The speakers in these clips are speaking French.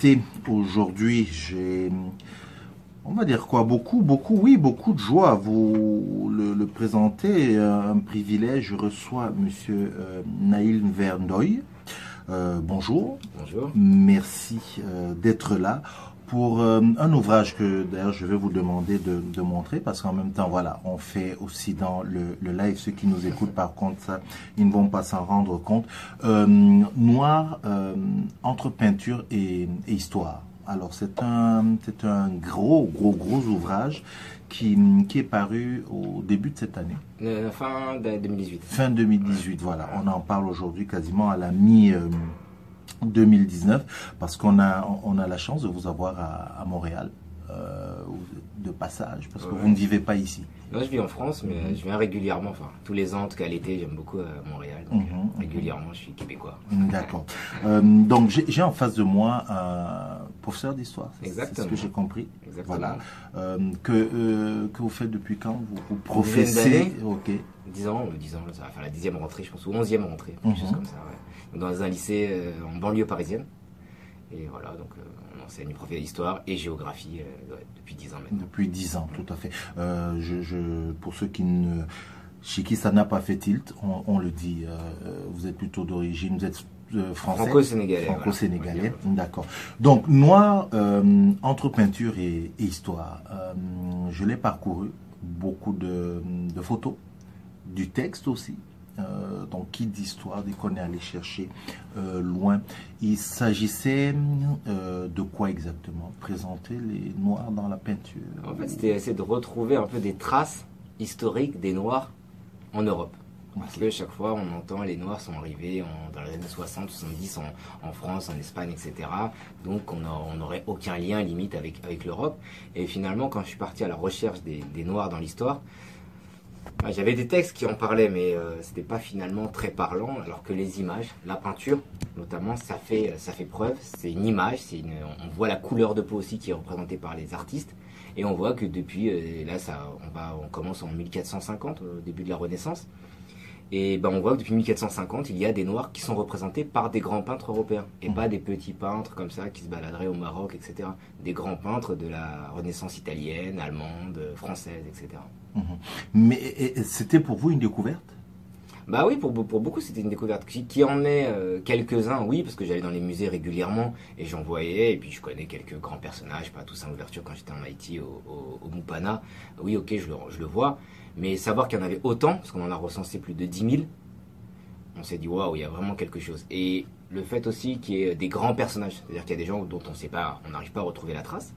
invité aujourd'hui, j'ai, on va dire quoi, beaucoup, beaucoup, oui, beaucoup de joie à vous le, le présenter. Un privilège, je reçois Monsieur euh, Naïl Vernoy. Euh, bonjour. Bonjour. Merci euh, d'être là pour euh, un ouvrage que d'ailleurs je vais vous demander de, de montrer parce qu'en même temps voilà on fait aussi dans le, le live ceux qui nous écoutent par contre ça ils ne vont pas s'en rendre compte Euh, noir euh, entre peinture et, et histoire alors c'est un c'est un gros gros gros ouvrage qui, qui est paru au début de cette année fin de 2018. fin 2018. Voilà, on en parle aujourd'hui quasiment à la mi euh, 2019 parce qu'on a on a la chance de vous avoir à, à Montréal euh, de passage parce que Ouais. vous ne vivez pas ici. Moi, je vis en France, mais je viens régulièrement. Enfin, tous les ans, en tout cas l'été, j'aime beaucoup euh, Montréal. Donc, Mhm. euh, régulièrement, je suis québécois. D'accord. Donc j'ai en face de moi un professeur d'histoire. C'est- ce que j'ai compris. Exactement. Voilà. Que que vous faites depuis quand vous, professez? Ok. 10 ans, euh, 10 ans, ça va faire la dixième rentrée, je pense, ou onzième rentrée, quelque Mhm. chose comme ça. ouais. Dans un lycée euh, en banlieue parisienne. Et voilà, donc euh, on enseigne prof d'histoire et géographie euh, depuis 10 ans maintenant. Depuis dix ans, tout à fait. Je, je, pour ceux qui ne, chez qui ça n'a pas fait tilt, on, on le dit. euh, vous êtes plutôt d'origine, vous êtes euh, français. Franco-sénégalais. Franco-sénégalais, d'accord. Donc noir euh, entre peinture et, et histoire. Je l'ai parcouru, beaucoup de, de photos, du texte aussi. Euh, donc qui d'histoire, dès qu'on est allé chercher euh, loin. Il s'agissait euh, de quoi exactement? Présenter les noirs dans la peinture. En fait, c'était essayer de retrouver un peu des traces historiques des Noirs en Europe. Parce que chaque fois, on entend les Noirs sont arrivés dans les années 60, 70 en, France, en Espagne, etc. Donc, on n'aurait aucun lien limite avec, avec l'Europe. Et finalement, quand je suis parti à la recherche des, Noirs dans l'histoire, j'avais des textes qui en parlaient, mais euh, c'était pas finalement très parlant. Alors que les images, la peinture, notamment, ça fait, ça fait preuve. C'est une image, une, on voit la couleur de peau aussi qui est représentée par les artistes. Et on voit que depuis, euh, là, ça, on, va, on commence en 1450, au début de la Renaissance. Et ben, on voit que depuis 1450, il y a des Noirs qui sont représentés par des grands peintres européens. Et Mhm. pas des petits peintres comme ça qui se baladeraient au Maroc, etc. Des grands peintres de la Renaissance italienne, allemande, française, etc. Mhm. Mais c'était pour vous une découverte? Bah oui, pour, pour beaucoup, c'était une découverte. Qui, qui en est euh, quelques-uns, oui, parce que j'allais dans les musées régulièrement et j'en voyais. Et puis je connais quelques grands personnages, pas tous en ouverture quand j'étais en Haïti, au, au, au Mupana. Oui, ok, je le, je le vois. Mais savoir qu'il y en avait autant, parce qu'on en a recensé plus de 10 000, on s'est dit, waouh, il y a vraiment quelque chose. Et le fait aussi qu'il y ait des grands personnages, c'est-à-dire qu'il y a des gens dont on sait pas, on n'arrive pas à retrouver la trace.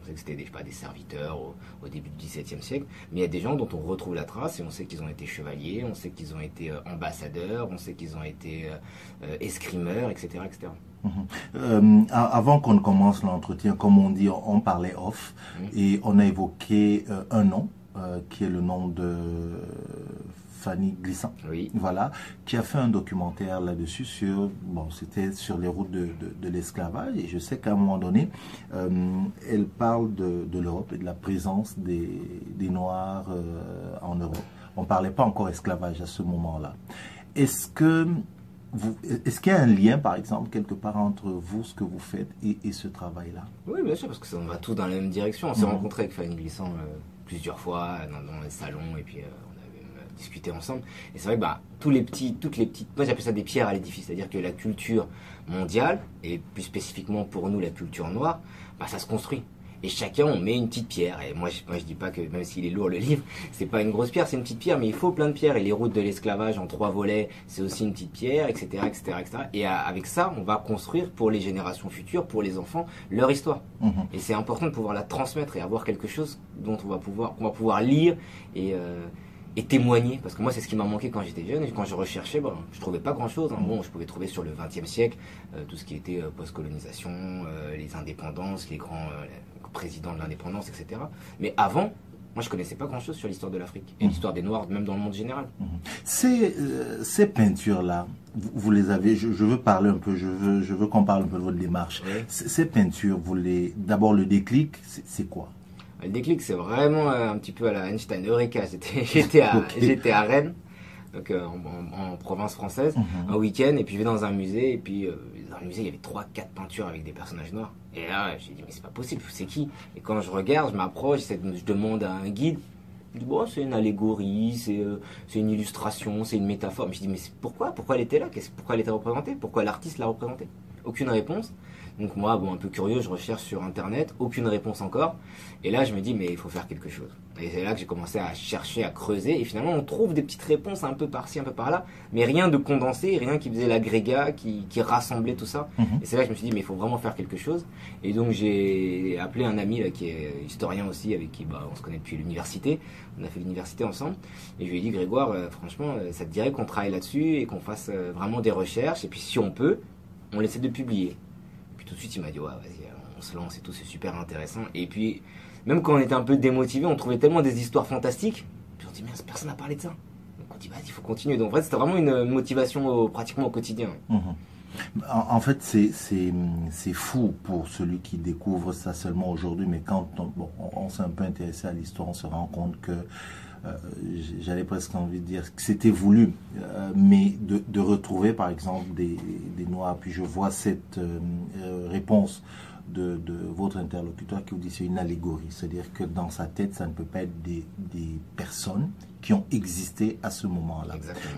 On sait que c'était des, pas, des serviteurs au, au début du XVIIe siècle, mais il y a des gens dont on retrouve la trace et on sait qu'ils ont été chevaliers, on sait qu'ils ont été euh, ambassadeurs, on sait qu'ils ont été euh, euh, escrimeurs, etc., etc. Euh, a- avant qu'on ne commence l'entretien, comme on dit, on, parlait off Mhm. et on a évoqué euh, un nom euh, qui est le nom de Fanny Glissant. Oui. Voilà, qui a fait un documentaire là-dessus sur, bon, c'était sur les routes de, de, de l'esclavage et je sais qu'à un moment donné, euh, elle parle de, de l'Europe et de la présence des, des Noirs euh, en Europe. On parlait pas encore esclavage à ce moment-là. Est-ce que est-ce qu'il y a un lien, par exemple, quelque part entre vous, ce que vous faites et, et ce travail-là? Oui, bien sûr, parce que ça, on va tous dans la même direction. On s'est Mhm. rencontrés avec Fanny Glissant euh, plusieurs fois dans, dans les salons et puis euh, on avait même euh, discuté ensemble. Et c'est vrai que bah, tous les petits, toutes les petites, moi j'appelle ça des pierres à l'édifice, c'est-à-dire que la culture mondiale et plus spécifiquement pour nous la culture noire, bah, ça se construit. Et chacun, on met une petite pierre. Et moi, je, moi, je dis pas que, même s'il est lourd le livre, c'est pas une grosse pierre, c'est une petite pierre, mais il faut plein de pierres. Et les routes de l'esclavage en trois volets, c'est aussi une petite pierre, etc., etc., etc. Et à- avec ça, on va construire pour les générations futures, pour les enfants, leur histoire. Mhm. Et c'est important de pouvoir la transmettre et avoir quelque chose dont on va pouvoir, qu'on va pouvoir lire et, euh, et témoigner. Parce que moi, c'est ce qui m'a manqué quand j'étais jeune. Et quand je recherchais, bon, je trouvais pas grand chose. Bon, je pouvais trouver sur le XXe siècle euh, tout ce qui était euh, post-colonisation, euh, les indépendances, les grands présidents de l'indépendance, etc. Mais avant, Moi, je connaissais pas grand-chose sur l'histoire de l'Afrique et l'histoire des Noirs, même dans le monde général. Ces, euh, ces peintures-là, vous, vous les avez, je, je veux parler un peu, je veux, je veux qu'on parle un peu de votre démarche. Ces peintures, vous les, d'abord le déclic, c'est quoi? Le déclic, c'est vraiment euh, un petit peu à la Einstein Eureka. J'étais, à, à Rennes, donc euh, en, en- en province française, Mhm. un week-end, et puis je vais dans un musée, et puis euh, dans le musée, il y avait trois, quatre peintures avec des personnages noirs. Et là, j'ai dit, mais c'est pas possible, c'est qui? Et quand je regarde, je m'approche, je demande à un guide. Il dit, bon, c'est une allégorie, c'est euh, une illustration, c'est une métaphore. Mais je dis, mais pourquoi? Pourquoi elle était là? Pourquoi elle était représentée? Pourquoi l'artiste l'a représentée? Aucune réponse. Donc moi, bon, un peu curieux, je recherche sur Internet, aucune réponse encore. Et là, je me dis, mais il faut faire quelque chose. Et c'est là que j'ai commencé à chercher, à creuser. Et finalement, on trouve des petites réponses un peu par-ci, un peu par-là. Mais rien de condensé, rien qui faisait l'agrégat, qui, qui rassemblait tout ça. Mhm. Et c'est là que je me suis dit, mais il faut vraiment faire quelque chose. Et donc, j'ai appelé un ami là, qui est historien aussi, avec qui bah, on se connaît depuis l'université. On a fait l'université ensemble. Et je lui ai dit, Grégoire, euh, franchement, euh, ça te dirait qu'on travaille là-dessus et qu'on fasse euh, vraiment des recherches? Et puis, si on peut, on essaie de publier. Tout de suite, il m'a dit, ouais, vas-y, euh, on se lance et tout, c'est super intéressant. Et puis, même quand on était un peu démotivé, on trouvait tellement des histoires fantastiques. Puis on dit, mais personne n'a parlé de ça. Donc on dit, vas-y, il faut continuer. Donc en fait, c'était vraiment une motivation pratiquement au quotidien. Mhm. En, fait, c'est fou pour celui qui découvre ça seulement aujourd'hui, mais quand on, bon, on, s'est un peu intéressé à l'histoire, on se rend compte que j'avais presque envie de dire que c'était voulu, euh, mais de, de retrouver par exemple des, des noirs, puis je vois cette euh, euh, réponse de, de votre interlocuteur qui vous dit c'est une allégorie, c'est-à-dire que dans sa tête, ça ne peut pas être des, des personnes qui ont existé à ce moment-là.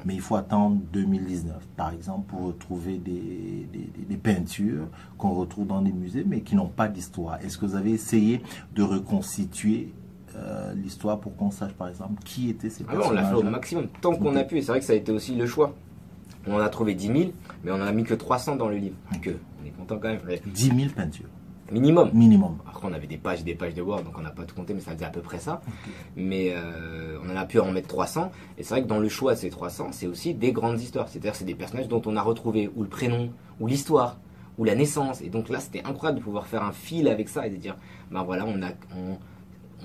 Mais il faut attendre 2019, par exemple, pour retrouver des, des, des- des peintures qu'on retrouve dans des musées, mais qui n'ont pas d'histoire. Est-ce que vous avez essayé de reconstituer euh, l'histoire pour qu'on sache, par exemple, qui étaient ces Ah ouais, on l'a fait au personnages maximum, tant qu'on a pu. Et c'est vrai que ça a été aussi le choix. On en a trouvé 10 000, mais on en a mis que 300 dans le livre. Que, on est content quand même. Mais 10 000 peintures, Minimum. minimum. Après, on avait des pages et des pages de Word, donc on n'a pas tout compté, mais ça faisait à peu près ça. Mais euh, on en a pu en mettre 300. Et c'est vrai que dans le choix de ces 300, c'est aussi des grandes histoires. C'est-à-dire, c'est des personnages dont on a retrouvé ou le prénom, ou l'histoire, ou la naissance. Et donc là, c'était incroyable de pouvoir faire un fil avec ça et de dire, ben voilà, on a, on,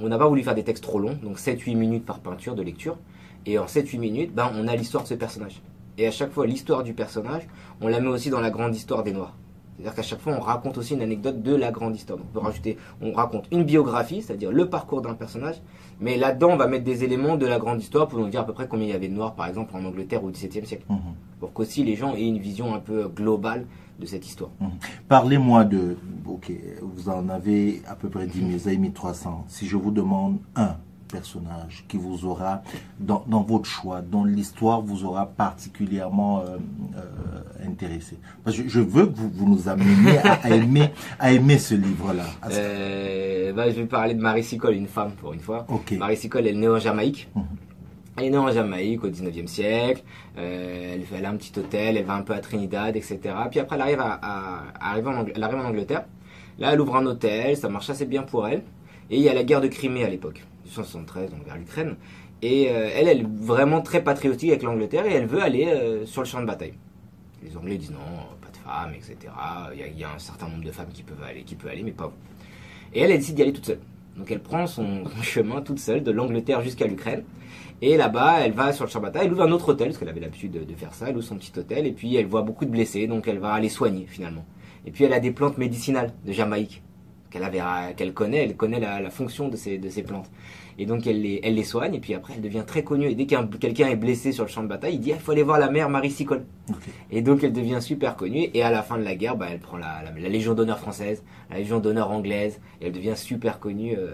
on n'a pas voulu faire des textes trop longs, donc 7-8 minutes par peinture de lecture. Et en 7-8 minutes, ben, on a l'histoire de ce personnage. Et à chaque fois, l'histoire du personnage, on la met aussi dans la grande histoire des Noirs. C'est-à-dire qu'à chaque fois, on raconte aussi une anecdote de la grande histoire. Donc, on peut rajouter, on raconte une biographie, c'est-à-dire le parcours d'un personnage, mais là-dedans, on va mettre des éléments de la grande histoire pour nous dire à peu près combien il y avait de Noirs, par exemple, en Angleterre au XVIIe siècle. Mhm. Pour qu'aussi les gens aient une vision un peu globale de cette histoire. Parlez-moi de. Vous en avez à peu près 10 000, vous avez mis 300. Si je vous demande un personnage qui vous aura, dans, dans votre choix, dont l'histoire vous aura particulièrement euh, euh, intéressé. Parce que je veux que vous, vous nous ameniez à, à aimer, à aimer ce livre-là. Euh, bah, je vais parler de Marie Sicole, une femme pour une fois. Ok. Marie Sicole, elle est née en Jamaïque. Mhm. Elle est née en Jamaïque au 19e siècle. Euh, elle, fait- elle a un petit hôtel, elle va un peu à Trinidad, etc. Puis après, elle arrive, à, à- arrive en, elle arrive en Angleterre. Là, elle ouvre un hôtel, ça marche assez bien pour elle. Et il y a la guerre de Crimée à l'époque, 1973, donc vers l'Ukraine. Et euh, elle, elle est vraiment très patriotique avec l'Angleterre et elle veut aller euh, sur le champ de bataille. Les Anglais disent non, pas de femmes, etc. Il y, a, un certain nombre de femmes qui peuvent aller, qui peuvent aller, mais pas vous. Et elle, elle décide d'y aller toute seule. Donc elle prend son, chemin toute seule de l'Angleterre jusqu'à l'Ukraine. Et là-bas, elle va sur le champ de bataille, elle ouvre un autre hôtel, parce qu'elle avait l'habitude de, faire ça, elle ouvre son petit hôtel, et puis elle voit beaucoup de blessés, donc elle va les soigner finalement. Et puis elle a des plantes médicinales de Jamaïque, qu'elle connaît, elle connaît la, fonction de ces plantes. Et donc elle les, elle les soigne, et puis après elle devient très connue. Et dès qu'un quelqu'un est blessé sur le champ de bataille, il dit, Ah, il faut aller voir la mère Marie Sicole. Et donc elle devient super connue. Et à la fin de la guerre, bah, elle prend la, la- la Légion d'honneur française, la Légion d'honneur anglaise. Et elle devient super connue euh,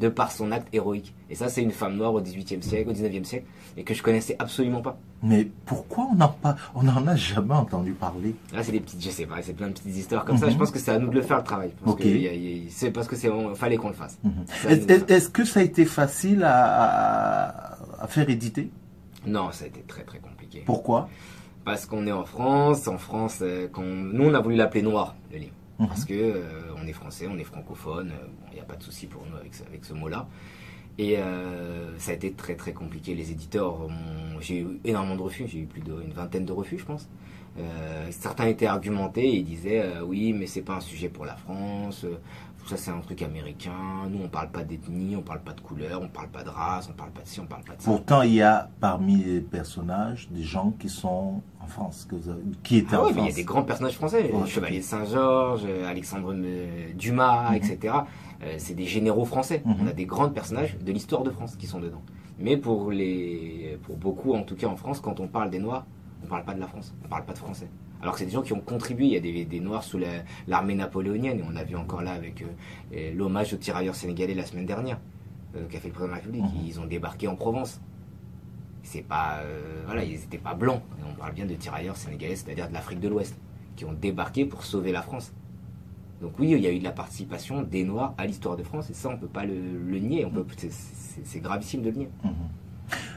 de par son acte héroïque. Et ça, c'est une femme noire au 18e siècle, au 19e siècle, et que je connaissais absolument pas. Mais pourquoi on n'en pas, on n'en a jamais entendu parler? Là, c'est des petites, je sais pas, c'est plein de petites histoires comme ça. Mhm. Je pense que c'est à nous de le faire le travail. Parce Ok. que y a- y a- c'est parce que c'est, on- fallait qu'on le fasse. Mhm. Est-ce est-ce que ça a été facile à, à- à faire éditer Non, ça a été très très compliqué. Pourquoi? Parce qu'on est en France, en France, euh, nous on a voulu l'appeler noir le livre, Mhm. parce que euh, on est français, on est francophone, il n'y a pas de souci pour nous avec, ce- avec ce mot-là. Et euh, ça a été très très compliqué. Les éditeurs, j'ai eu énormément de refus, j'ai eu plus d'une vingtaine de refus, je pense. Euh, certains étaient argumentés et disaient euh, oui, mais c'est pas un sujet pour la France. Ça c'est un truc américain. Nous on parle pas d'ethnie, on parle pas de couleur, on parle pas de race, on parle pas de ci, on parle pas de ça. Pourtant, il y a parmi les personnages des gens qui sont en France, que vous avez- qui étaient Ah en ouais, mais il y France. a des grands personnages français, Ouais. Chevalier de Saint-Georges, euh, Alexandre euh, Dumas, Mhm. etc. Euh, c'est des généraux français. Mhm. On a des grands personnages de l'histoire de France qui sont dedans. Mais pour les, pour beaucoup, en tout cas en France, quand on parle des Noirs, on parle pas de la France, on parle pas de français. Alors que c'est des gens qui ont contribué. Il y a des, des Noirs sous la- l'armée napoléonienne. Et on a vu encore là avec euh, l'hommage aux tirailleurs sénégalais la semaine dernière, euh, qu'a fait le président de la République. Mhm. Ils ont débarqué en Provence. C'est pas, euh, voilà, ils n'étaient pas blancs. On parle bien de tirailleurs sénégalais, c'est-à-dire de l'Afrique de l'Ouest, qui ont débarqué pour sauver la France. Donc oui, il y a eu de la participation des Noirs à l'histoire de France, et ça, on peut pas le, le nier. Peut, c'est- gravissime de le nier.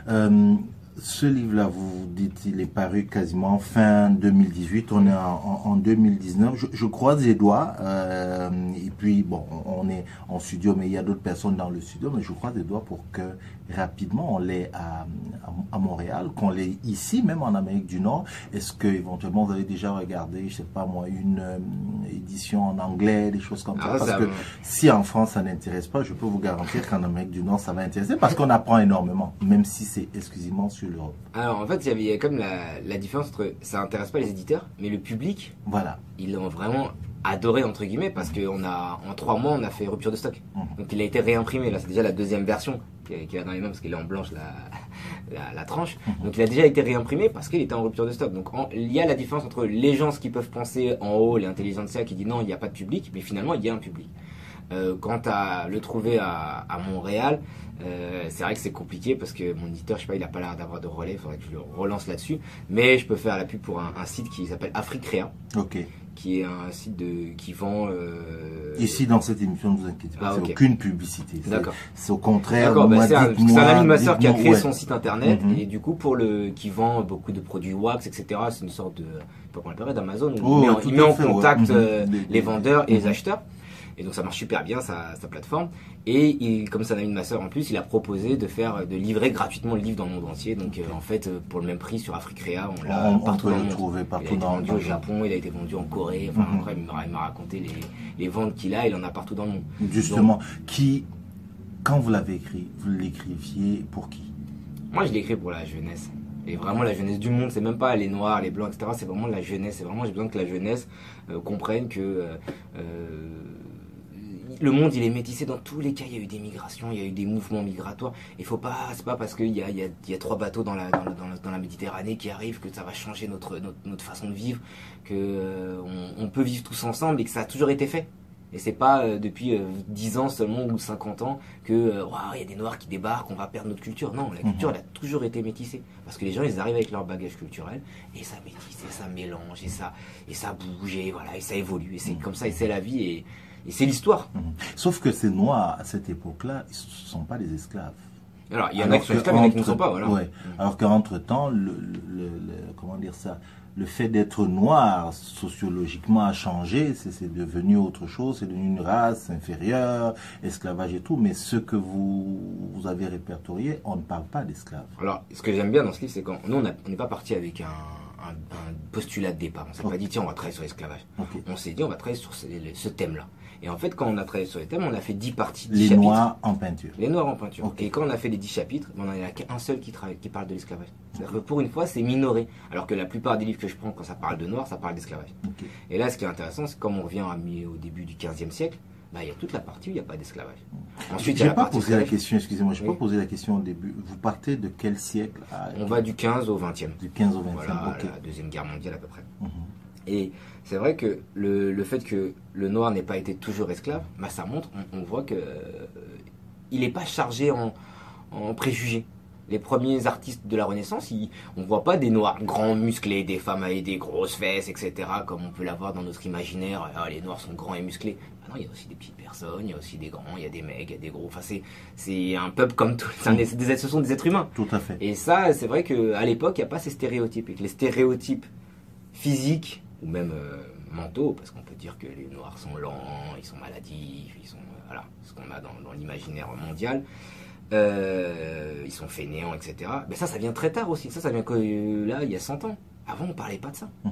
Euh, ce livre-là, vous dites, il est paru quasiment fin 2018. On est en, en- en 2019. Je, je croise les doigts. euh, et puis, bon, on est en studio, mais il y a d'autres personnes dans le studio. Mais je croise les doigts pour que rapidement on l'ait à, Montréal, qu'on l'ait ici, même en Amérique du Nord. Est-ce que éventuellement vous avez déjà regardé, je sais pas moi, une euh, édition en anglais, des choses comme ça? Ah, Parce ça que si en France ça n'intéresse pas, je peux vous garantir qu'en Amérique du Nord ça va intéresser parce qu'on apprend énormément, même si c'est exclusivement sur l'Europe. Alors en fait, il y avait il y a comme la, la différence entre ça intéresse pas les éditeurs, mais le public, Voilà. ils l'ont vraiment adoré entre guillemets parce qu'on a en trois mois on a fait rupture de stock. Mhm. Donc il a été réimprimé. Là, c'est déjà la deuxième version qui qui dans les mains parce qu'il est en blanche la, la, tranche. Donc il a déjà été réimprimé parce qu'il était en rupture de stock. Donc il y a la différence entre les gens ce qui peuvent penser en haut, l'intelligentsia qui dit non, il n'y a pas de public, mais finalement il y a un public. Euh, quant à le trouver à, Montréal, euh, c'est vrai que c'est compliqué parce que mon éditeur, je sais pas, il a pas l'air d'avoir de relais, il faudrait que je le relance là-dessus. Mais je peux faire la pub pour un, un site qui s'appelle Africrea, Ok. Qui est un site de, qui vend. euh, Ici dans cette émission, ne vous inquiétez pas, Ah, c'est aucune publicité. D'accord. C'est au contraire. D'accord, bah, c'est un, un ami de ma soeur qui a créé ouais. son site internet Mhm. et du coup pour le qui vend beaucoup de produits wax etc. C'est une sorte de je sais pas comment on l'appellerait d'Amazon. Oh, il met en, il met en fait, contact Mhm. euh, les vendeurs et les Mhm. acheteurs. Et donc ça marche super bien sa, sa plateforme. Et il, comme c'est un ami de ma soeur en plus, il a proposé de faire de livrer gratuitement le livre dans le monde entier. Donc euh, en fait euh, pour le même prix sur Africrea, on l'a on partout peut dans le monde. trouver Il a partout été dans vendu au Japon, il a été vendu en Corée. Enfin, Mhm. après, il m'a raconté les, les ventes qu'il a. Il en a partout dans le monde. Justement, qui, quand vous l'avez écrit, vous l'écriviez pour qui? Moi, je l'écris pour la jeunesse. Et vraiment la jeunesse du monde, c'est même pas les noirs, les blancs, etc. C'est vraiment la jeunesse. C'est vraiment, j'ai besoin que la jeunesse euh, comprenne que euh, le monde, il est métissé dans tous les cas. Il y a eu des migrations, il y a eu des mouvements migratoires. Il faut pas, c'est pas parce qu'il y a, il y, a, il y a trois bateaux dans la, dans, la, dans, la, dans la Méditerranée qui arrivent que ça va changer notre, notre, notre façon de vivre, que euh, on, on peut vivre tous ensemble et que ça a toujours été fait. Et c'est pas euh, depuis euh, 10 ans seulement ou 50 ans que euh, Waouh, il y a des noirs qui débarquent, on va perdre notre culture. Non, la culture Mhm. elle a toujours été métissée parce que les gens ils arrivent avec leur bagage culturel et ça métisse et ça mélange et ça et ça bouge et voilà et ça évolue et c'est comme ça et c'est la vie et, et c'est l'histoire. Mhm. Sauf que ces Noirs, à cette époque-là, ils ne sont pas des esclaves. Alors il y en a qui sont esclaves, il y en a qui ne sont pas voilà. ouais. Alors qu'entre-temps, le, le- le- comment dire ça, le fait d'être noir sociologiquement a changé, c'est devenu autre chose, c'est devenu une race inférieure, esclavage et tout, mais ce que vous, vous avez répertorié, on ne parle pas d'esclaves. Alors, ce que j'aime bien dans ce livre, c'est quand nous, on n'est pas parti avec un, un- un postulat de départ. On s'est Ok. pas dit, tiens, on va travailler sur l'esclavage. On s'est dit, on va travailler sur ce, ce thème-là. Et en fait, quand on a travaillé sur les thèmes, on a fait 10 parties, 10 Les chapitres. noirs en peinture. Les noirs en peinture. Et quand on a fait les 10 chapitres, on n'en a qu'un seul qui, travaille, qui parle de l'esclavage. C'est-à-dire que pour une fois, c'est minoré. Alors que la plupart des livres que je prends, quand ça parle de noir, ça parle d'esclavage. Et là, ce qui est intéressant, c'est comme on revient à au début du 15e siècle, bah, il y a toute la partie où il n'y a pas d'esclavage. Ensuite, pas posé la question, excusez-moi, je n'ai Oui. pas posé la question au début. Vous partez de quel siècle à- On va du 15 au 20e. Du 15 au 25 Voilà, la Deuxième Guerre mondiale à peu près. Mhm. Et c'est vrai que le, le fait que le noir n'ait pas été toujours esclave, bah, ça montre, on, on voit que euh, il n'est pas chargé en, en préjugés. Les premiers artistes de la Renaissance, ils, on voit pas des noirs grands, musclés, des femmes avec des grosses fesses, etc., comme on peut l'avoir dans notre imaginaire. Ah, les noirs sont grands et musclés. Ah non, il y a aussi des petites personnes, il y a aussi des grands, il y a des mecs, il y a des gros. Enfin, c'est, un peuple comme tout. un- des- ce sont des êtres humains. Tout à fait. Et ça, c'est vrai qu'à l'époque, il n'y a pas ces stéréotypes. Et que les stéréotypes physiques, ou même euh, mentaux, parce qu'on peut dire que les Noirs sont lents, ils sont maladifs, ils sont. euh, voilà, ce qu'on a dans, dans l'imaginaire mondial. Euh, ils sont fainéants, etc. Mais ça, ça vient très tard aussi. Ça, ça vient que euh, là, il y a 100 ans. Avant, on parlait pas de ça. Mhm.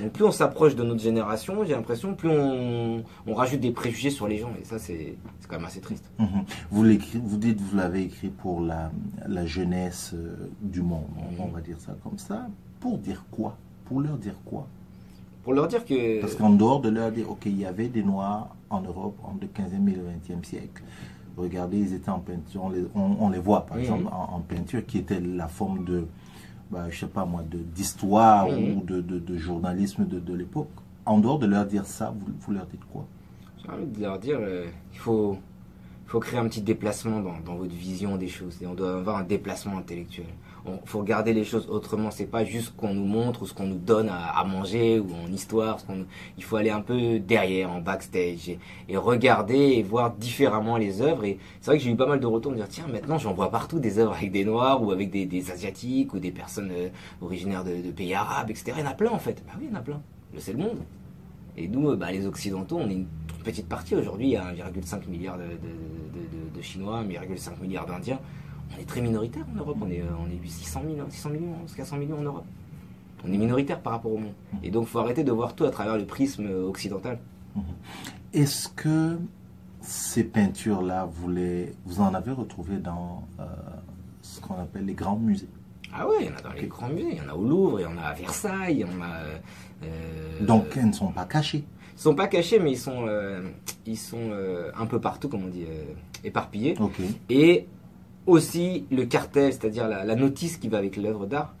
Donc plus on s'approche de notre génération, j'ai l'impression, plus on, on rajoute des préjugés sur les gens. Et ça, c'est quand même assez triste. Mhm. Vous, vous dites vous l'avez écrit pour la, la jeunesse euh, du monde, on- on va dire ça comme ça. Pour dire quoi? Pour leur dire quoi? Pour leur dire que... Parce qu'en dehors de leur dire, ok, il y avait des Noirs en Europe entre le 15e et le 20e siècle. Regardez, ils étaient en peinture, on les, on, on les voit par Mhm. exemple en, en peinture, qui était la forme de, bah, je sais pas moi, de- d'histoire Mhm. ou de, de- de journalisme de, de l'époque. En dehors de leur dire ça, vous, vous leur dites quoi? J'ai envie de leur dire, euh, il faut, faut créer un petit déplacement dans, dans votre vision des choses. Et on doit avoir un déplacement intellectuel. Il faut regarder les choses autrement. C'est pas juste ce qu'on nous montre ou ce qu'on nous donne à, manger ou en histoire. Il faut aller un peu derrière, en backstage, et, regarder et voir différemment les œuvres. Et c'est vrai que j'ai eu pas mal de retours de dire tiens, maintenant j'en vois partout des œuvres avec des noirs ou avec des, asiatiques ou des personnes euh, originaires de, pays arabes, etc. Il y en a plein en fait. Bah oui, il y en a plein. C'est le monde. Et nous, euh, bah, les Occidentaux, on est une petite partie. Aujourd'hui, il y a 1,5 milliard de- de- de Chinois, 1,5 milliard d'Indiens. On est très minoritaire en Europe. On est, euh, on est 600 millions, 600 millions, 400 millions en Europe. On est minoritaire par rapport au monde. Et donc, il faut arrêter de voir tout à travers le prisme euh, occidental. Est-ce que ces peintures-là, vous, les, vous en avez retrouvé dans euh, ce qu'on appelle les grands musées? Ah ouais, il y en a dans les grands musées. Il y en a au Louvre, il y en a à Versailles, il y en a. euh, Donc, elles ne sont pas cachées? Ils sont pas cachés, mais ils sont, euh, ils sont euh, un peu partout, comme on dit, euh, éparpillés. Ok. Et aussi le cartel, c'est-à-dire la, notice qui va avec l'œuvre d'art,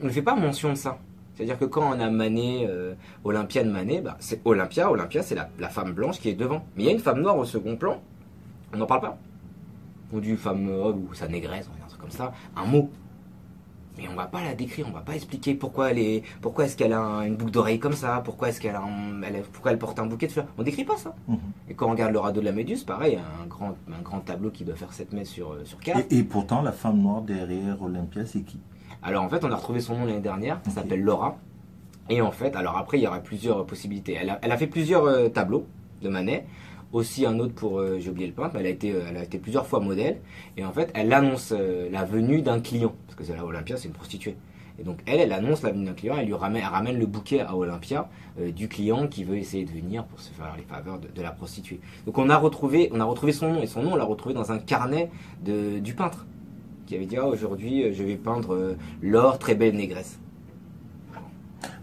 on ne fait pas mention de ça. C'est-à-dire que quand on a Manet, euh, Olympia de Manet, bah, c'est Olympia, Olympia c'est la, femme blanche qui est devant. Mais il y a une femme noire au second plan, on n'en parle pas. On dit femme euh, ou sa négresse, ou un truc comme ça, un mot. Mais on va pas la décrire, on va pas expliquer pourquoi elle est, pourquoi est-ce qu'elle a un- une boucle d'oreille comme ça, pourquoi est-ce qu'elle a, un- elle pourquoi elle porte un bouquet de fleurs. On décrit pas ça. Mhm. Et quand on regarde le radeau de la Méduse, pareil, un grand, un grand tableau qui doit faire 7 mètres sur, euh, sur 4. Et, et pourtant, la femme noire derrière Olympia, c'est qui? Alors en fait, on a retrouvé son nom l'année dernière, Ok. s'appelle Laura. Et en fait, alors après, il y aurait plusieurs possibilités. Elle a, elle a fait plusieurs euh, tableaux de Manet, aussi un autre pour, euh, j'ai oublié le peintre, mais elle a, été, euh, elle a été plusieurs fois modèle. Et en fait, elle annonce euh, la venue d'un client, parce que c'est là Olympia, c'est une prostituée. Et donc elle, elle annonce la venue d'un client, elle lui ramène, ramène le bouquet à Olympia euh, du client qui veut essayer de venir pour se faire les faveurs de, de la prostituée. Donc on a retrouvé, on a retrouvé son nom et son nom on l'a retrouvé dans un carnet de, du peintre qui avait dit ah, aujourd'hui je vais peindre Laure, très belle négresse.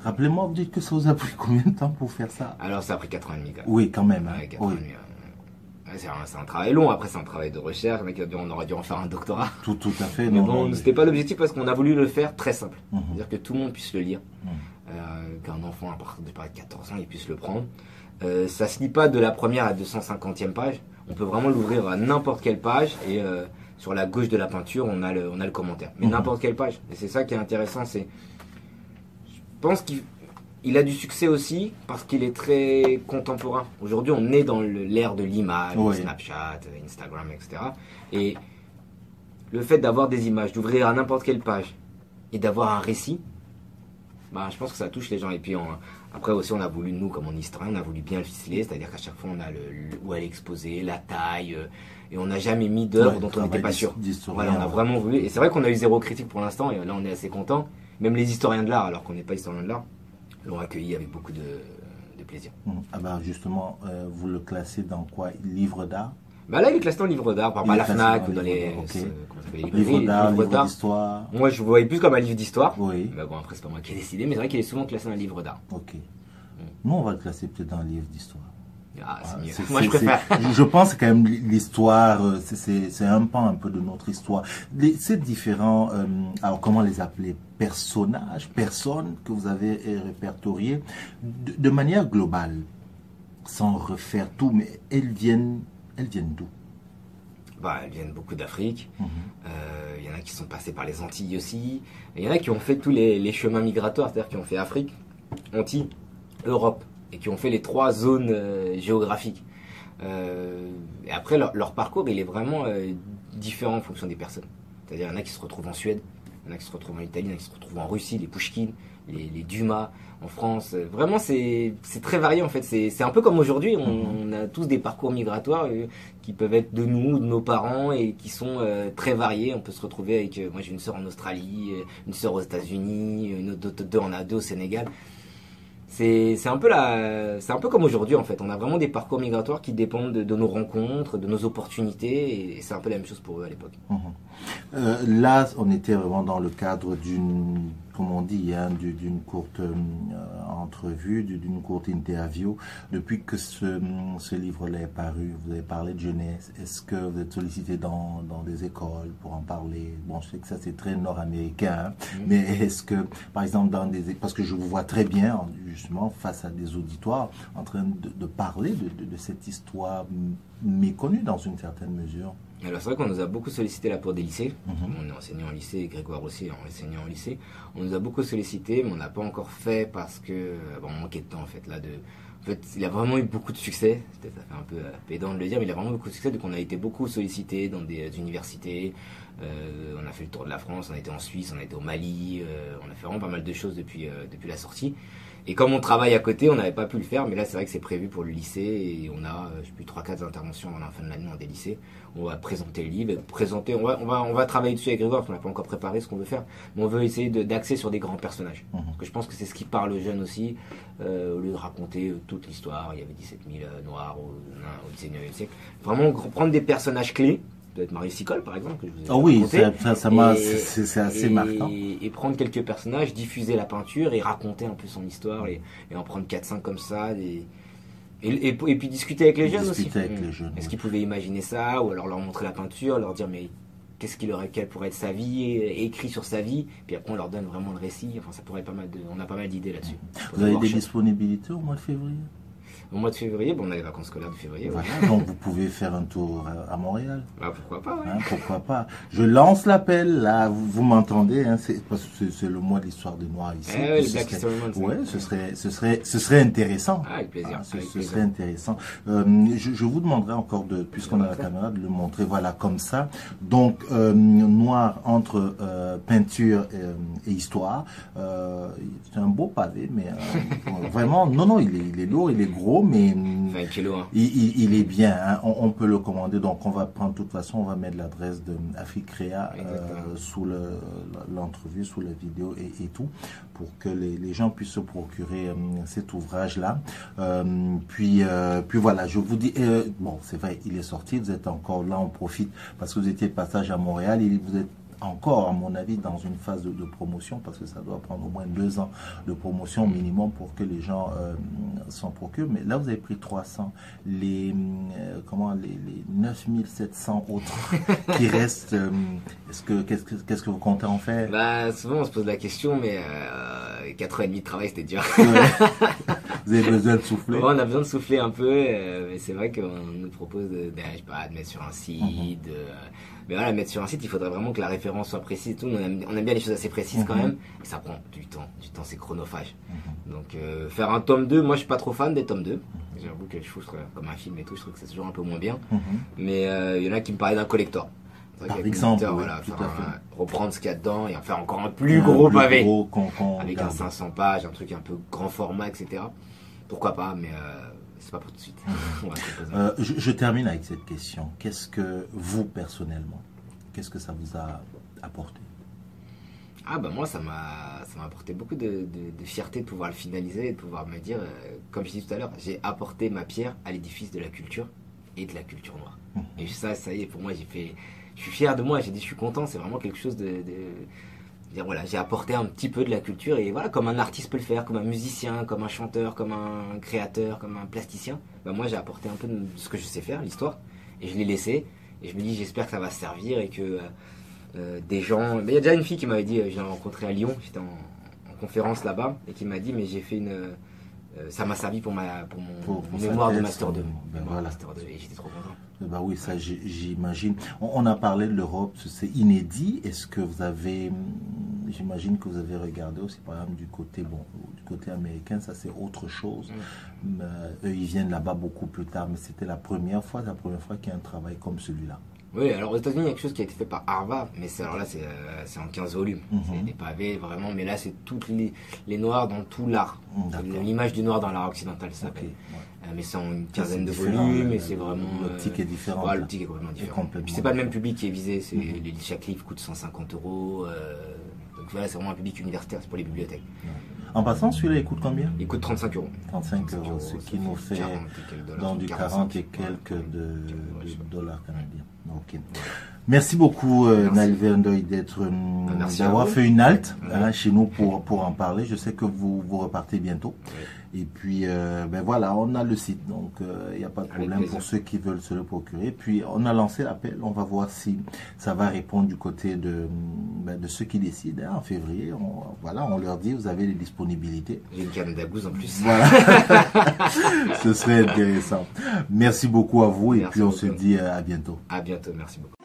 Rappelez-moi, vous dites que ça vous a pris combien de temps pour faire ça Alors ça a pris 4 ans et demi quand même. Oui, quand même. hein. Ouais, quatre ans Oui, et demi, ouais. Ouais, c'est un, travail long, après c'est un travail de recherche, on aurait dû en faire un doctorat. tout, tout à fait. Mais non, bon, non, c'était pas l'objectif parce qu'on a voulu le faire très simple. Mhm. C'est-à-dire que tout le monde puisse le lire. Mhm. Euh, Qu'un enfant à partir de par- 14 ans, il puisse le prendre. Euh, ça se lit pas de la première à 250e page. On peut vraiment l'ouvrir à n'importe quelle page et euh, sur la gauche de la peinture, on a le, on a le commentaire. Mais Mhm. n'importe quelle page. Et c'est ça qui est intéressant. C'est, pense qu'il il a du succès aussi parce qu'il est très contemporain. Aujourd'hui, on est dans l'ère de l'image, Oui. Snapchat, Instagram, etc. Et le fait d'avoir des images, d'ouvrir à n'importe quelle page et d'avoir un récit, bah, je pense que ça touche les gens. Et puis on- après aussi, on a voulu, nous, comme on historien, on a voulu bien le ficeler, c'est-à-dire qu'à chaque fois, on a le, le- où elle est exposée, la taille, euh, et on n'a jamais mis d'œuvre Ouais, dont on n'était pas sûr. Voilà, on a vraiment voulu. Et c'est vrai qu'on a eu zéro critique pour l'instant, et là, on est assez content. Même les historiens de l'art, alors qu'on n'est pas historien de l'art, l'ont accueilli avec beaucoup de, de plaisir. Mhm. Ah bah justement, euh, vous le classez dans quoi? Livre d'art? Bah là, il est classé en livre d'art, par à la FNAC ou dans les, d'art, ok. ce- comment ça s'appelle, les Livre librairies, d'art, livres livre d'histoire Moi, je le voyais plus comme un livre d'histoire. Oui, Mais bon, après, c'est pas moi qui ai décidé, mais c'est vrai qu'il est souvent classé dans un livre d'art. ok. Nous, on va le classer peut-être dans le livre d'histoire. Ah, c'est Moi, je préfère. pense quand même l'histoire, euh, c'est- un pan un peu de notre histoire. Les- Ces différents, euh, alors comment les appeler, personnages, personnes que vous avez euh, répertoriées, de, de manière globale, sans refaire tout, mais elles viennent, elles viennent d'où? Bah, elles viennent beaucoup d'Afrique. Mhm. Euh, Il y en a qui sont passés par les Antilles aussi. Il y en a qui ont fait tous les, les chemins migratoires, c'est-à-dire qui ont fait Afrique, Antilles, Europe, et qui ont fait les trois zones euh, géographiques. Euh, après, leur, parcours, il est vraiment euh, différent en fonction des personnes. C'est-à-dire, il y en a qui se retrouvent en Suède, il y en a qui se retrouvent en Italie, il y en a qui se retrouvent en Russie, les Pouchkines. les, Dumas en France. Vraiment, c'est très varié en fait. C'est un peu comme aujourd'hui, on, a tous des parcours migratoires qui peuvent être de nous, de nos parents et qui sont très variés. On peut se retrouver avec, moi j'ai une sœur en Australie, une sœur aux États-Unis, une autre deux, en a deux au Sénégal c'est un peu un peu comme aujourd'hui en fait. On a vraiment des parcours migratoires qui dépendent de, nos rencontres, de nos opportunités, et c'est un peu la même chose pour eux à l'époque. Mhm. Euh, là, on était vraiment dans le cadre d'une comme on dit, hein, d'une courte euh, entrevue, d'une courte interview. Depuis que ce, ce livre-là est paru, vous avez parlé de jeunesse. Est-ce que vous êtes sollicité dans, dans, des écoles pour en parler? Bon, je sais que ça c'est très nord-américain, hein, mais est-ce que, par exemple, dans des parce que je vous vois très bien justement face à des auditoires en train de, de parler de, de cette histoire méconnue dans une certaine mesure? Alors c'est vrai qu'on nous a beaucoup sollicité là pour des lycées. Mhm. On est enseignant en lycée, Grégoire aussi est enseignant en lycée. On nous a beaucoup sollicité, mais on n'a pas encore fait parce que euh, bon, on manquait de temps en fait là de. En fait, il a vraiment eu beaucoup de succès. Ça fait un peu euh, pédant de le dire, mais il a vraiment beaucoup de succès. Donc on a été beaucoup sollicité dans des euh, universités. on a fait le tour de la France, on a été en Suisse, on a été au Mali. on a fait vraiment pas mal de choses depuis depuis la sortie. Et comme on travaille à côté, on n'avait pas pu le faire, mais là c'est vrai que c'est prévu pour le lycée et on a, je sais plus, 3-4 interventions avant la fin de l'année dans des lycées. On va présenter le livre, présenter, on va, on va, on va travailler dessus avec Grégoire, parce qu'on n'a pas encore préparé ce qu'on veut faire, mais on veut essayer d'axer sur des grands personnages. Mhm. Parce que je pense que c'est ce qui parle aux jeunes aussi, euh, au lieu de raconter euh, toute l'histoire, il y avait 17 000 euh, noirs au, au 19e siècle. Vraiment prendre des personnages clés peut-être Marie Sicole par exemple que je vous ai ah oui ça, ça, c'est assez marquant. et prendre quelques personnages diffuser la peinture et raconter un peu son histoire et, en prendre 4-5 comme ça et, et, puis discuter avec les jeunes aussi. Hmm. est-ce qu'ils pouvaient imaginer ça ou alors leur montrer la peinture leur dire mais qu'est-ce qu'il aurait quelle pourrait être sa vie écrit sur sa vie puis après on leur donne vraiment le récit. Enfin ça pourrait être pas mal de on a pas mal d'idées là-dessus. Vous avez des disponibilités au mois de février? Au mois de février, bon, on a les vacances scolaires de février. Voilà, donc vous pouvez faire un tour à Montréal. Bah, pourquoi pas, hein, Pourquoi pas. Je lance l'appel, là, vous, m'entendez, hein, parce que c'est le mois de l'histoire des Noirs ici. Eh oui, Black History Month. Ouais, ce serait, ce serait, ce serait intéressant. Ah, avec plaisir. Ah, ce, ce serait intéressant. Euh, je, je, vous demanderai encore de, puisqu'on a la caméra, de le montrer, voilà, comme ça. Donc, euh, noir entre euh, peinture et, et histoire. C'est un beau pavé, mais vraiment, non, non, il est, il est lourd, il est gros, mais hein. il, il, est bien. Hein. On, peut le commander. Donc, on va prendre, de toute façon, on va mettre l'adresse de Créa euh, sous l'entrevue, sous la vidéo et, et, tout, pour que les, les, gens puissent se procurer euh, cet ouvrage-là. Euh, puis, puis voilà, je vous dis, bon, c'est vrai, il est sorti. Vous êtes encore là, on profite parce que vous étiez de passage à Montréal. Et vous êtes encore, à mon avis, dans une phase de, promotion, parce que ça doit prendre au moins deux ans de promotion minimum pour que les gens euh, s'en procurent. Mais là, vous avez pris 300. Les, euh, comment, les, les 9700 autres qui restent, euh, est-ce que, qu'est-ce, que, qu'est-ce que vous comptez en faire? Bah, Souvent, on se pose la question, mais 4 ans et demi de travail, c'était dur. vous avez besoin de souffler On a besoin de souffler un peu, mais c'est vrai qu'on nous propose de, de, pas, de mettre sur un site, mhm. de mais voilà, mettre sur un site, il faudrait vraiment que la référence soit précise. Tout. On, aime, bien les choses assez précises quand mhm. même. Et ça prend du temps. Du temps, c'est chronophage. Mhm. Donc, euh, faire un tome 2, moi je suis pas trop fan des tomes 2. Mhm. J'avoue que je trouve comme un film et tout, je trouve que c'est toujours un peu moins bien. Mais euh, il y en a qui me parlaient d'un collector. Par exemple, voilà, reprendre ce qu'il y a dedans et en faire encore un plus gros pavé. avec un 500 pages, un truc un peu grand format, etc. Pourquoi pas, mais euh, c'est pas pour tout de suite. Euh, je, termine avec cette question. Qu'est-ce que vous, personnellement, qu'est-ce que ça vous a apporté? Ah bah moi ça m'a ça m'a apporté beaucoup de, fierté de pouvoir le finaliser et de pouvoir me dire euh, comme je disais tout à l'heure j'ai apporté ma pierre à l'édifice de la culture et de la culture noire mmh. et ça ça y est pour moi j'ai fait je suis fier de moi j'ai dit je suis content c'est vraiment quelque chose de voilà, j'ai apporté un petit peu de la culture et voilà, comme un artiste peut le faire, comme un musicien, comme un chanteur, comme un créateur, comme un plasticien, bah moi j'ai apporté un peu de ce que je sais faire, l'histoire, et je l'ai laissé. Et je me dis, j'espère que ça va servir et que euh, euh, des gens. Mais il y a déjà une fille qui m'avait dit, euh, je l'ai rencontrée à Lyon, j'étais en, conférence là-bas, et qui m'a dit, mais j'ai fait une. Ça m'a servi pour, ma, pour mon, mémoire de Master 2. Ben voilà. Master 2 et j'étais trop content. Bah oui, ça j'imagine. On, a parlé de l'Europe, c'est inédit. Est-ce que vous avez, hmm, j'imagine que vous avez regardé aussi par exemple du côté bon, du côté américain, ça c'est autre chose. Mm. eux ils viennent là-bas beaucoup plus tard, mais c'était la première fois, la première fois qu'il y a un travail comme celui-là. Oui, alors aux États-Unis, il y a quelque chose qui a été fait par Harvard, mais alors là, c'est, euh, en 15 volumes. Mhm. C'est des pavés, vraiment, mais là, c'est toutes les, les noirs dans tout l'art. L'image du noir dans l'art occidental, ça ouais. Euh, mais c'est en une quinzaine de volumes, et c'est vraiment. l'optique est différente, Ouais, l'optique est complètement différente. puis c'est pas le même public qui est visé, c'est, Mhm. les- chaque livre coûte 150 euros. euh, donc voilà, c'est vraiment un public universitaire, c'est pour les bibliothèques. En passant, celui-là, il coûte combien Il coûte 35 euros. 35 euros, ce qui nous fait 40 et quelques dollars, dans du 45, 40 et quelques de, dollars canadiens. Ok. Merci beaucoup, euh, d'être, d'avoir fait une halte hein, chez nous pour, pour en parler. Je sais que vous, vous repartez bientôt. Et puis, euh, ben voilà, on a le site, donc euh, il n'y a pas de problème pour ceux qui veulent se le procurer. Puis, on a lancé l'appel, on va voir si ça va répondre du côté de, ben, de ceux qui décident. hein, en février, on, voilà, on leur dit, vous avez les disponibilités. Une canne d'agouze en plus. Voilà. Ce serait intéressant. Merci beaucoup à vous et puis on se dit euh, à bientôt. À bientôt, merci beaucoup.